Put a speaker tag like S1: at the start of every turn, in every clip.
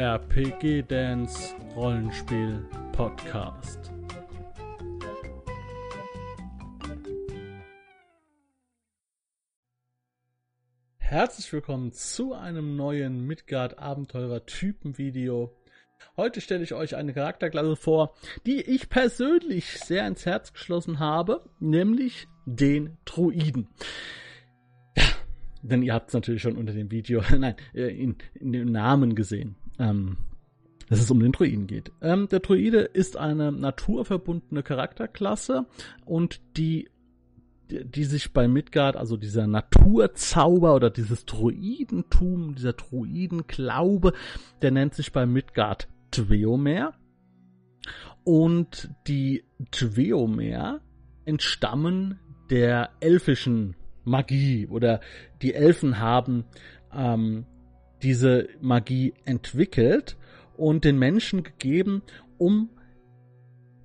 S1: RPG Dance Rollenspiel Podcast. Herzlich willkommen zu einem neuen Midgard Abenteurer Typen Video. Heute stelle ich euch eine Charakterklasse vor, die ich persönlich sehr ins Herz geschlossen habe, nämlich den Druiden. Denn ihr habt es natürlich schon unter dem Video, nein, äh, in, in dem Namen gesehen. Ähm, dass es um den Druiden geht. Ähm, der Druide ist eine naturverbundene Charakterklasse und die die sich bei Midgard, also dieser Naturzauber oder dieses Druidentum, dieser Druidenglaube, der nennt sich bei Midgard Tweomer. Und die Tweomer entstammen der elfischen Magie oder die Elfen haben ähm, diese Magie entwickelt und den Menschen gegeben, um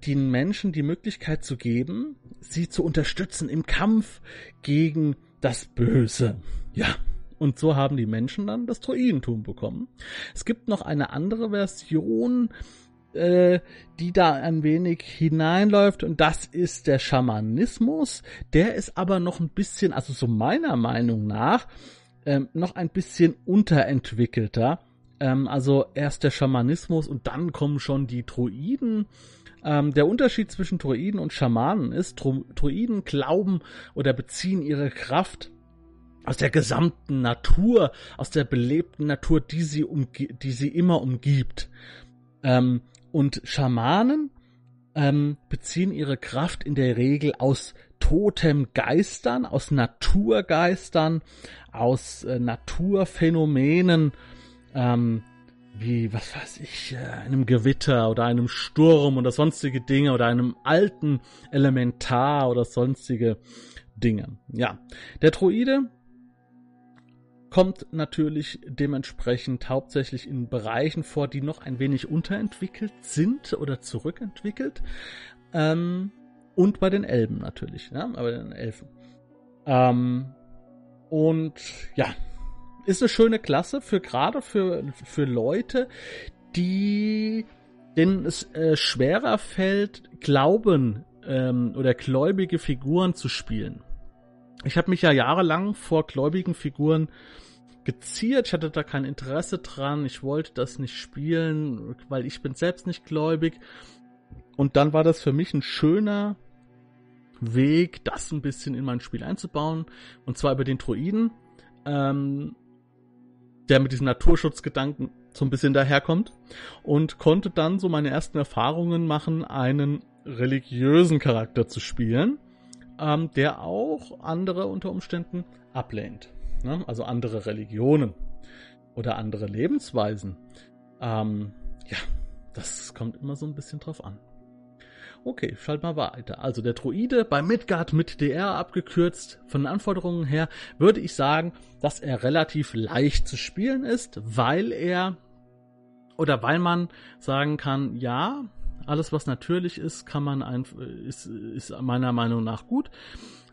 S1: den Menschen die Möglichkeit zu geben, sie zu unterstützen im Kampf gegen das Böse. Ja, und so haben die Menschen dann das Druidentum bekommen. Es gibt noch eine andere Version, äh, die da ein wenig hineinläuft und das ist der Schamanismus. Der ist aber noch ein bisschen, also so meiner Meinung nach, ähm, noch ein bisschen unterentwickelter. Ähm, also erst der Schamanismus und dann kommen schon die Druiden. Ähm, der Unterschied zwischen Druiden und Schamanen ist, Druiden glauben oder beziehen ihre Kraft aus der gesamten Natur, aus der belebten Natur, die sie, umge die sie immer umgibt. Ähm, und Schamanen ähm, beziehen ihre Kraft in der Regel aus Totemgeistern, aus Naturgeistern, aus äh, Naturphänomenen, ähm, wie, was weiß ich, äh, einem Gewitter oder einem Sturm oder sonstige Dinge oder einem alten Elementar oder sonstige Dinge. Ja, der Druide kommt natürlich dementsprechend hauptsächlich in Bereichen vor, die noch ein wenig unterentwickelt sind oder zurückentwickelt. Ähm, und bei den Elben natürlich, ja, bei den Elfen. Ähm, und ja, ist eine schöne Klasse für gerade für, für Leute, die denen es äh, schwerer fällt, Glauben ähm, oder gläubige Figuren zu spielen. Ich habe mich ja jahrelang vor gläubigen Figuren geziert. Ich hatte da kein Interesse dran. Ich wollte das nicht spielen, weil ich bin selbst nicht gläubig. Und dann war das für mich ein schöner Weg, das ein bisschen in mein Spiel einzubauen. Und zwar über den Druiden, ähm, der mit diesen Naturschutzgedanken so ein bisschen daherkommt. Und konnte dann so meine ersten Erfahrungen machen, einen religiösen Charakter zu spielen, ähm, der auch andere unter Umständen ablehnt. Ne? Also andere Religionen oder andere Lebensweisen. Ähm, ja, das kommt immer so ein bisschen drauf an. Okay, schalt mal weiter. Also der Droide bei Midgard mit DR abgekürzt. Von den Anforderungen her würde ich sagen, dass er relativ leicht zu spielen ist, weil er oder weil man sagen kann, ja, alles was natürlich ist, kann man ein, ist, ist meiner Meinung nach gut.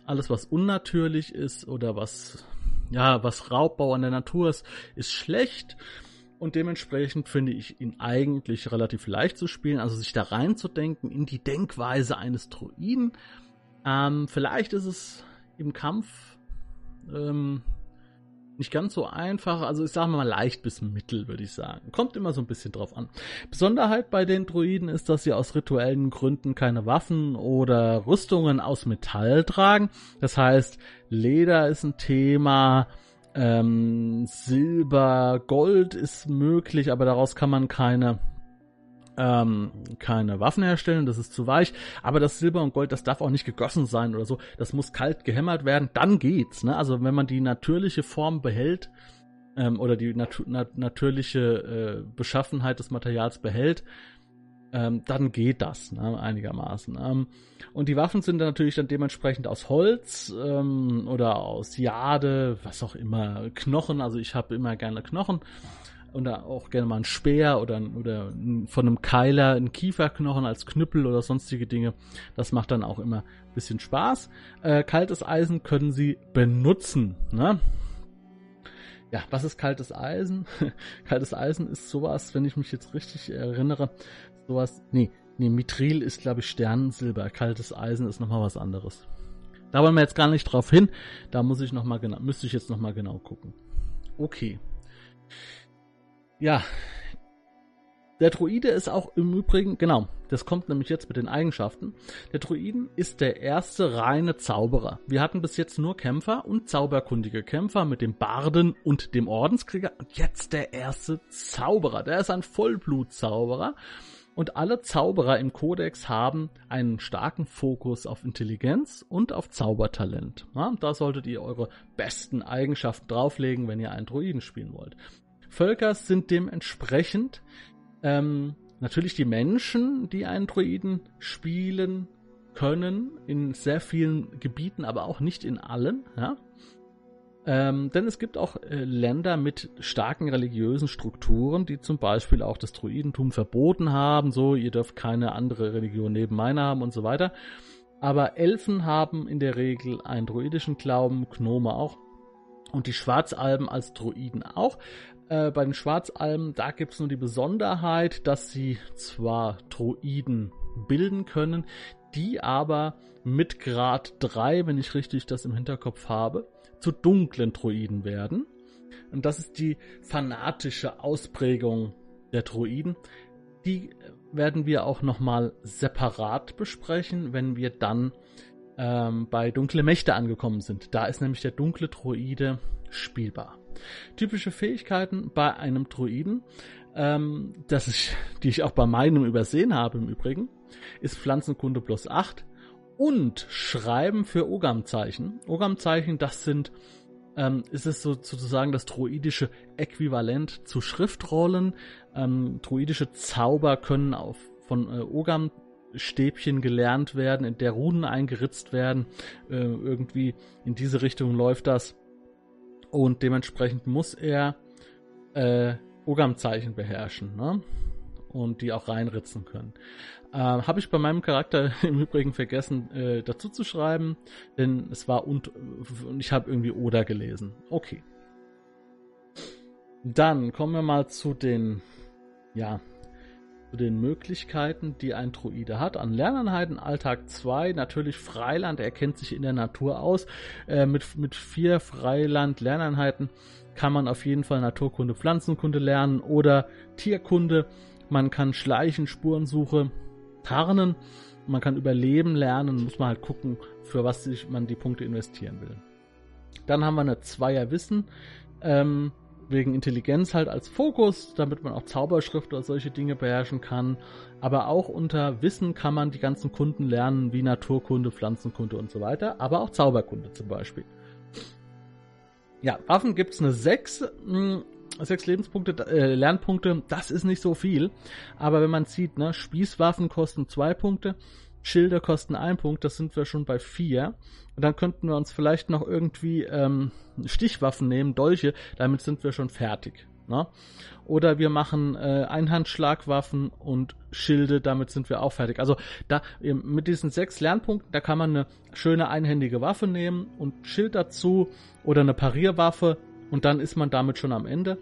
S1: Alles was unnatürlich ist oder was ja, was Raubbau an der Natur ist, ist schlecht. Und dementsprechend finde ich ihn eigentlich relativ leicht zu spielen, also sich da reinzudenken in die Denkweise eines Druiden. Ähm, vielleicht ist es im Kampf ähm, nicht ganz so einfach, also ich sage mal leicht bis mittel, würde ich sagen. Kommt immer so ein bisschen drauf an. Besonderheit bei den Druiden ist, dass sie aus rituellen Gründen keine Waffen oder Rüstungen aus Metall tragen. Das heißt, Leder ist ein Thema, ähm, Silber, Gold ist möglich, aber daraus kann man keine ähm, keine Waffen herstellen, das ist zu weich, aber das Silber und Gold, das darf auch nicht gegossen sein oder so, das muss kalt gehämmert werden, dann geht's, ne? Also wenn man die natürliche Form behält ähm, oder die nat nat natürliche äh, Beschaffenheit des Materials behält, ähm, dann geht das ne, einigermaßen. Ähm, und die Waffen sind dann natürlich dann dementsprechend aus Holz ähm, oder aus Jade, was auch immer, Knochen. Also ich habe immer gerne Knochen oder auch gerne mal ein Speer oder, oder von einem Keiler ein Kieferknochen als Knüppel oder sonstige Dinge. Das macht dann auch immer ein bisschen Spaß. Äh, kaltes Eisen können sie benutzen. Ne? ja, was ist kaltes Eisen? kaltes Eisen ist sowas, wenn ich mich jetzt richtig erinnere, sowas, nee, nee, Mithril ist glaube ich Sternensilber, kaltes Eisen ist nochmal was anderes. Da wollen wir jetzt gar nicht drauf hin, da muss ich noch mal genau, müsste ich jetzt nochmal genau gucken. Okay. Ja, der Druide ist auch im Übrigen, genau, das kommt nämlich jetzt mit den Eigenschaften. Der Druiden ist der erste reine Zauberer. Wir hatten bis jetzt nur Kämpfer und zauberkundige Kämpfer mit dem Barden und dem Ordenskrieger. Und jetzt der erste Zauberer. Der ist ein Vollblutzauberer. Und alle Zauberer im Kodex haben einen starken Fokus auf Intelligenz und auf Zaubertalent. Ja, da solltet ihr eure besten Eigenschaften drauflegen, wenn ihr einen Druiden spielen wollt. Völker sind dementsprechend ähm, natürlich die Menschen, die einen Druiden spielen können, in sehr vielen Gebieten, aber auch nicht in allen. Ja? Ähm, denn es gibt auch äh, Länder mit starken religiösen Strukturen, die zum Beispiel auch das Druidentum verboten haben, so ihr dürft keine andere Religion neben meiner haben und so weiter. Aber Elfen haben in der Regel einen druidischen Glauben, Gnome auch und die Schwarzalben als Druiden auch. Äh, bei den Schwarzalben, da gibt es nur die Besonderheit, dass sie zwar Druiden bilden können, die aber mit Grad 3, wenn ich richtig das im Hinterkopf habe, zu dunklen Druiden werden. Und das ist die fanatische Ausprägung der Druiden. Die werden wir auch nochmal separat besprechen, wenn wir dann ähm, bei Dunkle Mächte angekommen sind. Da ist nämlich der dunkle Druide spielbar. Typische Fähigkeiten bei einem Druiden, ähm, das ich, die ich auch bei meinem übersehen habe im Übrigen, ist Pflanzenkunde plus 8 und Schreiben für Ogam-Zeichen. Ogam-Zeichen, das sind, ähm, ist es so, sozusagen das druidische Äquivalent zu Schriftrollen. Ähm, druidische Zauber können auf, von äh, Ogam Stäbchen gelernt werden, in der Runen eingeritzt werden. Äh, irgendwie in diese Richtung läuft das. Und dementsprechend muss er äh, Ogam-Zeichen beherrschen ne? Und die auch reinritzen können. Äh, Habe ich bei meinem Charakter im Übrigen vergessen äh, dazu zu schreiben, denn es war und, und ich habe irgendwie Oder gelesen. Okay. Dann kommen wir mal zu den ja, zu den Möglichkeiten, die ein Druide hat. An Lerneinheiten Alltag 2, natürlich Freiland, er kennt sich in der Natur aus. Äh, mit, mit vier Freiland-Lerneinheiten kann man auf jeden Fall Naturkunde, Pflanzenkunde lernen oder Tierkunde. Man kann Schleichen, Spurensuche, Tarnen. Man kann Überleben lernen, muss man halt gucken, für was sich man die Punkte investieren will. Dann haben wir eine Zweierwissen. Ähm, wegen Intelligenz halt als Fokus, damit man auch Zauberschrift oder solche Dinge beherrschen kann. Aber auch unter Wissen kann man die ganzen Kunden lernen, wie Naturkunde, Pflanzenkunde und so weiter, aber auch Zauberkunde zum Beispiel. Ja, Waffen gibt es eine 6, 6 Lebenspunkte, äh, Lernpunkte, das ist nicht so viel. Aber wenn man sieht, ne, Spießwaffen kosten 2 Punkte, Schilder kosten 1 Punkt, das sind wir schon bei 4. Und dann könnten wir uns vielleicht noch irgendwie ähm, Stichwaffen nehmen, Dolche, damit sind wir schon fertig. Ne? Oder wir machen äh, Einhandschlagwaffen und Schilde, damit sind wir auch fertig. Also da mit diesen sechs Lernpunkten, da kann man eine schöne einhändige Waffe nehmen und Schild dazu oder eine Parierwaffe und dann ist man damit schon am Ende.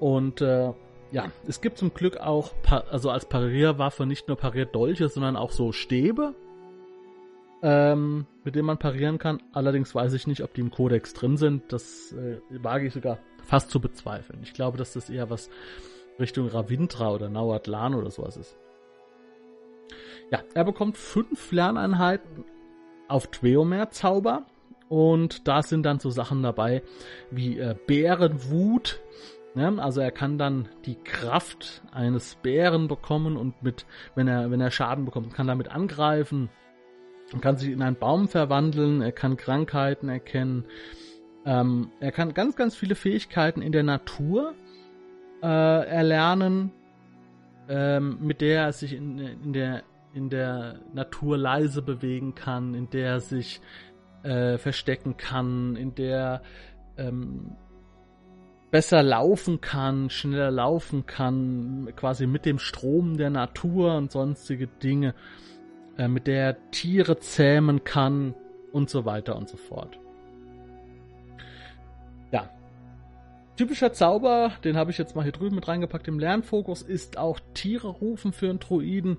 S1: Und äh, ja, es gibt zum Glück auch, also als Parierwaffe nicht nur Parierdolche, sondern auch so Stäbe, ähm, mit denen man parieren kann. Allerdings weiß ich nicht, ob die im Kodex drin sind. Das äh, wage ich sogar fast zu bezweifeln. Ich glaube, dass das eher was Richtung Ravindra oder Nauatlan oder sowas ist. Ja, er bekommt fünf Lerneinheiten auf Tweomer-Zauber. Und da sind dann so Sachen dabei wie äh, Bärenwut. Ne? Also er kann dann die Kraft eines Bären bekommen und mit, wenn er, wenn er Schaden bekommt, kann damit angreifen. Man kann sich in einen Baum verwandeln, er kann Krankheiten erkennen. Ähm, er kann ganz, ganz viele Fähigkeiten in der Natur äh, erlernen, ähm, mit der er sich in, in, der, in der Natur leise bewegen kann, in der er sich äh, verstecken kann, in der ähm, besser laufen kann, schneller laufen kann, quasi mit dem Strom der Natur und sonstige Dinge äh, mit der er Tiere zähmen kann und so weiter und so fort. Ja. typischer Zauber, den habe ich jetzt mal hier drüben mit reingepackt im Lernfokus, ist auch Tiere rufen für einen Druiden,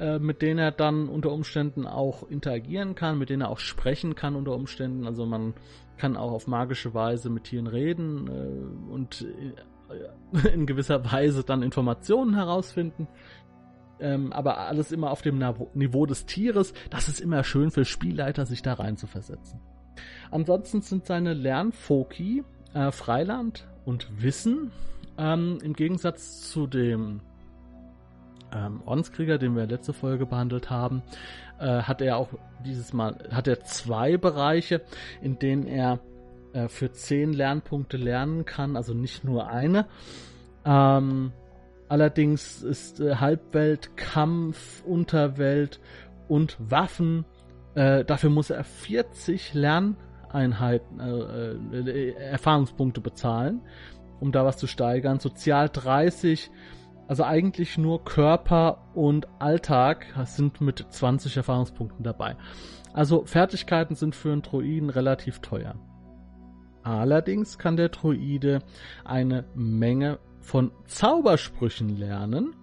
S1: äh, mit denen er dann unter Umständen auch interagieren kann, mit denen er auch sprechen kann unter Umständen. Also man kann auch auf magische Weise mit Tieren reden äh, und äh, in gewisser Weise dann Informationen herausfinden. Ähm, aber alles immer auf dem Niveau des Tieres. Das ist immer schön für Spielleiter, sich da rein zu versetzen. Ansonsten sind seine Lernfoki äh, Freiland und Wissen. Ähm, Im Gegensatz zu dem ähm, Ordenskrieger, den wir letzte Folge behandelt haben, äh, hat er auch dieses Mal hat er zwei Bereiche, in denen er äh, für zehn Lernpunkte lernen kann, also nicht nur eine. Ähm, allerdings ist äh, Halbwelt, Kampf, Unterwelt und Waffen. Äh, dafür muss er 40 Lerneinheiten, äh, äh, Erfahrungspunkte bezahlen, um da was zu steigern. Sozial 30 also eigentlich nur Körper und Alltag sind mit 20 Erfahrungspunkten dabei. Also Fertigkeiten sind für einen Druiden relativ teuer. Allerdings kann der Druide eine Menge von Zaubersprüchen lernen.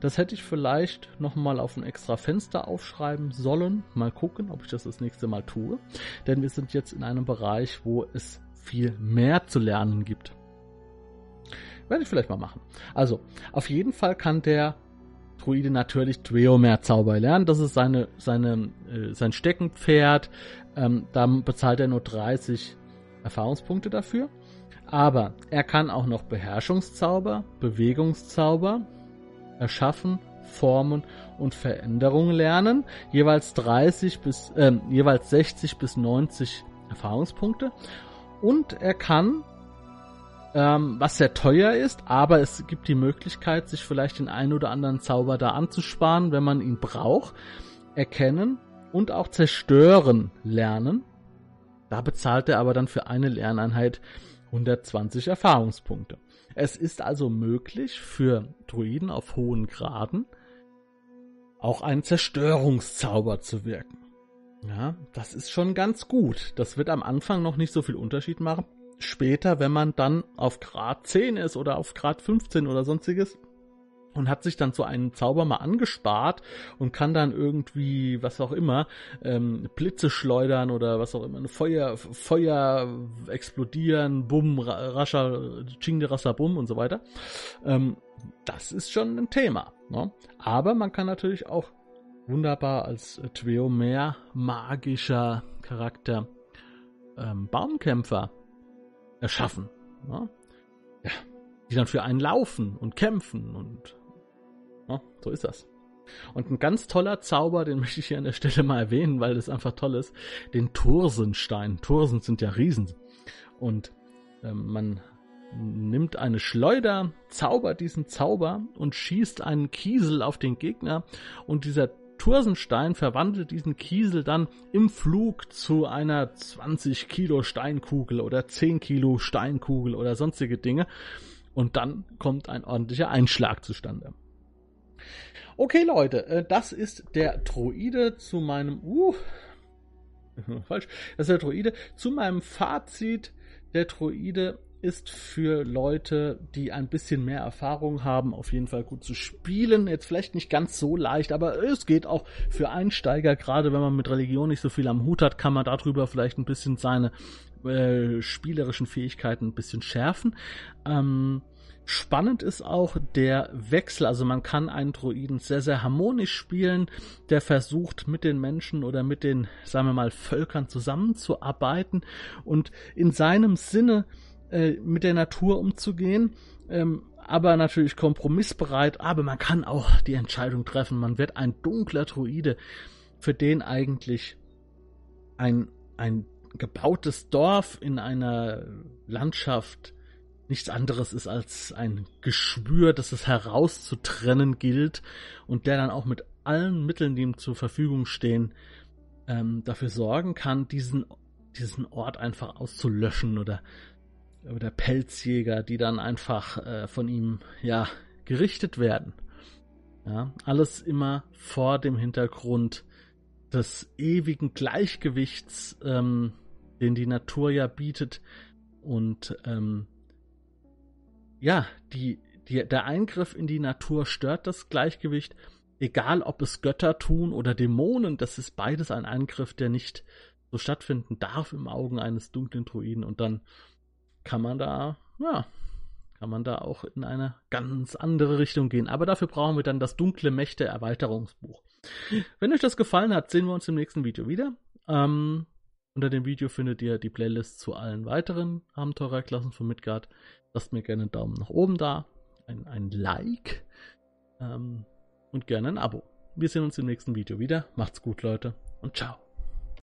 S1: Das hätte ich vielleicht nochmal auf ein extra Fenster aufschreiben sollen. Mal gucken, ob ich das das nächste Mal tue. Denn wir sind jetzt in einem Bereich, wo es viel mehr zu lernen gibt. Werde ich vielleicht mal machen. Also, auf jeden Fall kann der Druide natürlich Dweomer Zauber lernen. Das ist seine, seine, äh, sein Steckenpferd. Ähm, da bezahlt er nur 30 Erfahrungspunkte dafür. Aber er kann auch noch Beherrschungszauber, Bewegungszauber erschaffen, formen und Veränderungen lernen. Jeweils 30 bis, äh, jeweils 60 bis 90 Erfahrungspunkte. Und er kann ähm, was sehr teuer ist, aber es gibt die Möglichkeit, sich vielleicht den einen oder anderen Zauber da anzusparen, wenn man ihn braucht. Erkennen und auch zerstören lernen. Da bezahlt er aber dann für eine Lerneinheit 120 Erfahrungspunkte. Es ist also möglich für Druiden auf hohen Graden auch einen Zerstörungszauber zu wirken. Ja, das ist schon ganz gut. Das wird am Anfang noch nicht so viel Unterschied machen später, wenn man dann auf Grad 10 ist oder auf Grad 15 oder sonstiges und hat sich dann so einen Zauber mal angespart und kann dann irgendwie, was auch immer, ähm, Blitze schleudern oder was auch immer, Feuer, Feuer explodieren, Bumm, rascher, Chingde Rasser Bumm und so weiter. Ähm, das ist schon ein Thema. Ne? Aber man kann natürlich auch wunderbar als Tweo mehr magischer Charakter ähm, Baumkämpfer erschaffen. Ja? ja, die dann für einen laufen und kämpfen und ja, so ist das. Und ein ganz toller Zauber, den möchte ich hier an der Stelle mal erwähnen, weil das einfach toll ist, den Tursenstein. Tursen sind ja Riesen. Und ähm, man nimmt eine Schleuder, zaubert diesen Zauber und schießt einen Kiesel auf den Gegner und dieser Tursenstein verwandelt diesen Kiesel dann im Flug zu einer 20 Kilo Steinkugel oder 10 Kilo Steinkugel oder sonstige Dinge. Und dann kommt ein ordentlicher Einschlag zustande. Okay, Leute, äh, das ist der Droide zu meinem, uh, falsch, das ist der Droide zu meinem Fazit. Der Droide ist für Leute, die ein bisschen mehr Erfahrung haben, auf jeden Fall gut zu spielen. Jetzt vielleicht nicht ganz so leicht, aber es geht auch für Einsteiger, gerade wenn man mit Religion nicht so viel am Hut hat, kann man darüber vielleicht ein bisschen seine äh, spielerischen Fähigkeiten ein bisschen schärfen. Ähm, Spannend ist auch der Wechsel, also man kann einen Druiden sehr, sehr harmonisch spielen, der versucht mit den Menschen oder mit den, sagen wir mal, Völkern zusammenzuarbeiten und in seinem Sinne äh, mit der Natur umzugehen, ähm, aber natürlich kompromissbereit, aber man kann auch die Entscheidung treffen, man wird ein dunkler Druide, für den eigentlich ein, ein gebautes Dorf in einer Landschaft nichts anderes ist als ein Geschwür, das es herauszutrennen gilt und der dann auch mit allen Mitteln, die ihm zur Verfügung stehen, ähm, dafür sorgen kann, diesen, diesen Ort einfach auszulöschen oder oder Pelzjäger, die dann einfach äh, von ihm ja gerichtet werden. Ja, alles immer vor dem Hintergrund des ewigen Gleichgewichts, ähm, den die Natur ja bietet und ähm, ja, die, die, der Eingriff in die Natur stört das Gleichgewicht. Egal, ob es Götter tun oder Dämonen, das ist beides ein Eingriff, der nicht so stattfinden darf im Augen eines dunklen Druiden. Und dann kann man da, ja, kann man da auch in eine ganz andere Richtung gehen. Aber dafür brauchen wir dann das dunkle Mächte Erweiterungsbuch. Wenn euch das gefallen hat, sehen wir uns im nächsten Video wieder. Ähm, unter dem Video findet ihr die Playlist zu allen weiteren Abenteurerklassen von Midgard. Lasst mir gerne einen Daumen nach oben da, ein, ein Like ähm, und gerne ein Abo. Wir sehen uns im nächsten Video wieder. Macht's gut, Leute, und ciao.